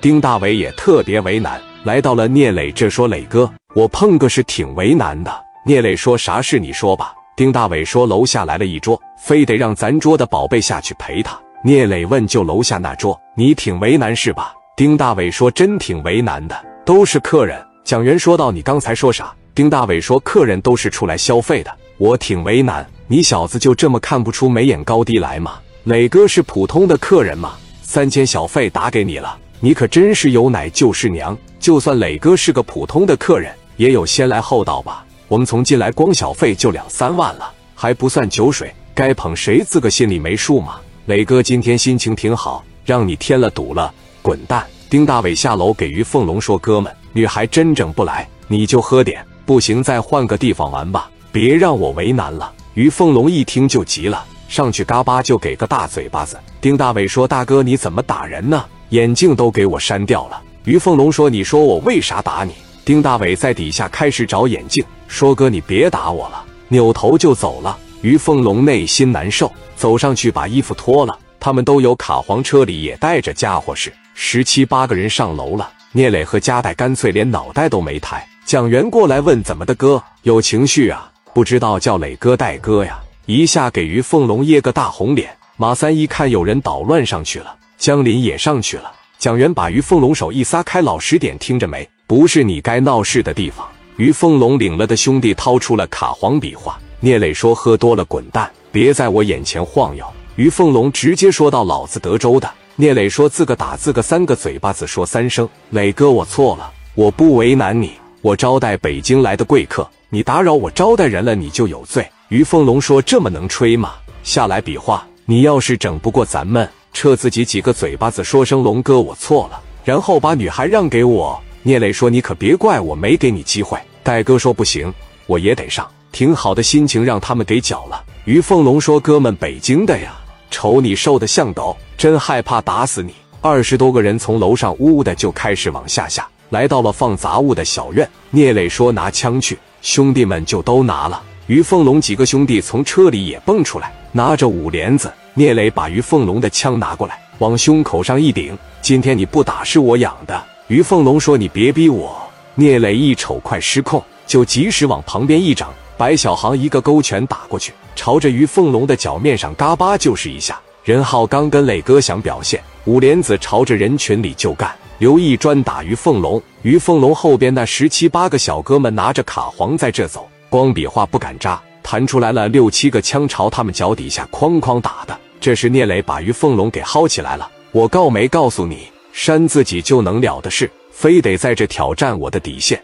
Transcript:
丁大伟也特别为难，来到了聂磊这说：“磊哥，我碰个是挺为难的。”聂磊说：“啥事你说吧。”丁大伟说：“楼下来了一桌，非得让咱桌的宝贝下去陪他。”聂磊问：“就楼下那桌，你挺为难是吧？”丁大伟说：“真挺为难的，都是客人。”蒋元说道：“你刚才说啥？”丁大伟说：“客人都是出来消费的，我挺为难。你小子就这么看不出眉眼高低来吗？磊哥是普通的客人吗？三千小费打给你了，你可真是有奶就是娘。就算磊哥是个普通的客人，也有先来后到吧？”我们从进来光小费就两三万了，还不算酒水，该捧谁自个心里没数吗？磊哥今天心情挺好，让你添了堵了，滚蛋！丁大伟下楼给于凤龙说：“哥们，女孩真整不来，你就喝点，不行再换个地方玩吧，别让我为难了。”于凤龙一听就急了，上去嘎巴就给个大嘴巴子。丁大伟说：“大哥你怎么打人呢？眼镜都给我删掉了。”于凤龙说：“你说我为啥打你？”丁大伟在底下开始找眼镜，说：“哥，你别打我了。”扭头就走了。于凤龙内心难受，走上去把衣服脱了。他们都有卡簧，车里也带着家伙事，十七八个人上楼了。聂磊和加代干脆连脑袋都没抬。蒋元过来问：“怎么的，哥？有情绪啊？不知道叫磊哥带哥呀？”一下给于凤龙噎个大红脸。马三一看有人捣乱上去了，江林也上去了。蒋元把于凤龙手一撒开：“老实点，听着没？”不是你该闹事的地方。于凤龙领了的兄弟掏出了卡簧比划。聂磊说：“喝多了滚蛋，别在我眼前晃悠。”于凤龙直接说道：“老子德州的。”聂磊说：“自个打自个三个嘴巴子，说三声。”磊哥，我错了，我不为难你。我招待北京来的贵客，你打扰我招待人了，你就有罪。于凤龙说：“这么能吹吗？下来比划。你要是整不过咱们，撤自己几个嘴巴子，说声龙哥，我错了，然后把女孩让给我。”聂磊说：“你可别怪我没给你机会。”戴哥说：“不行，我也得上。”挺好的心情让他们给搅了。于凤龙说：“哥们，北京的呀，瞅你瘦的像狗，真害怕打死你。”二十多个人从楼上呜呜的就开始往下下，来到了放杂物的小院。聂磊说：“拿枪去。”兄弟们就都拿了。于凤龙几个兄弟从车里也蹦出来，拿着五连子。聂磊把于凤龙的枪拿过来，往胸口上一顶：“今天你不打是我养的。”于凤龙说：“你别逼我。”聂磊一瞅快失控，就及时往旁边一掌，白小航一个勾拳打过去，朝着于凤龙的脚面上嘎巴就是一下。任浩刚跟磊哥想表现，五莲子朝着人群里就干，刘毅专打于凤龙。于凤龙后边那十七八个小哥们拿着卡簧在这走，光比划不敢扎，弹出来了六七个枪朝他们脚底下哐哐打的。这时聂磊把于凤龙给薅起来了，我告没告诉你？扇自己就能了的事，非得在这挑战我的底线。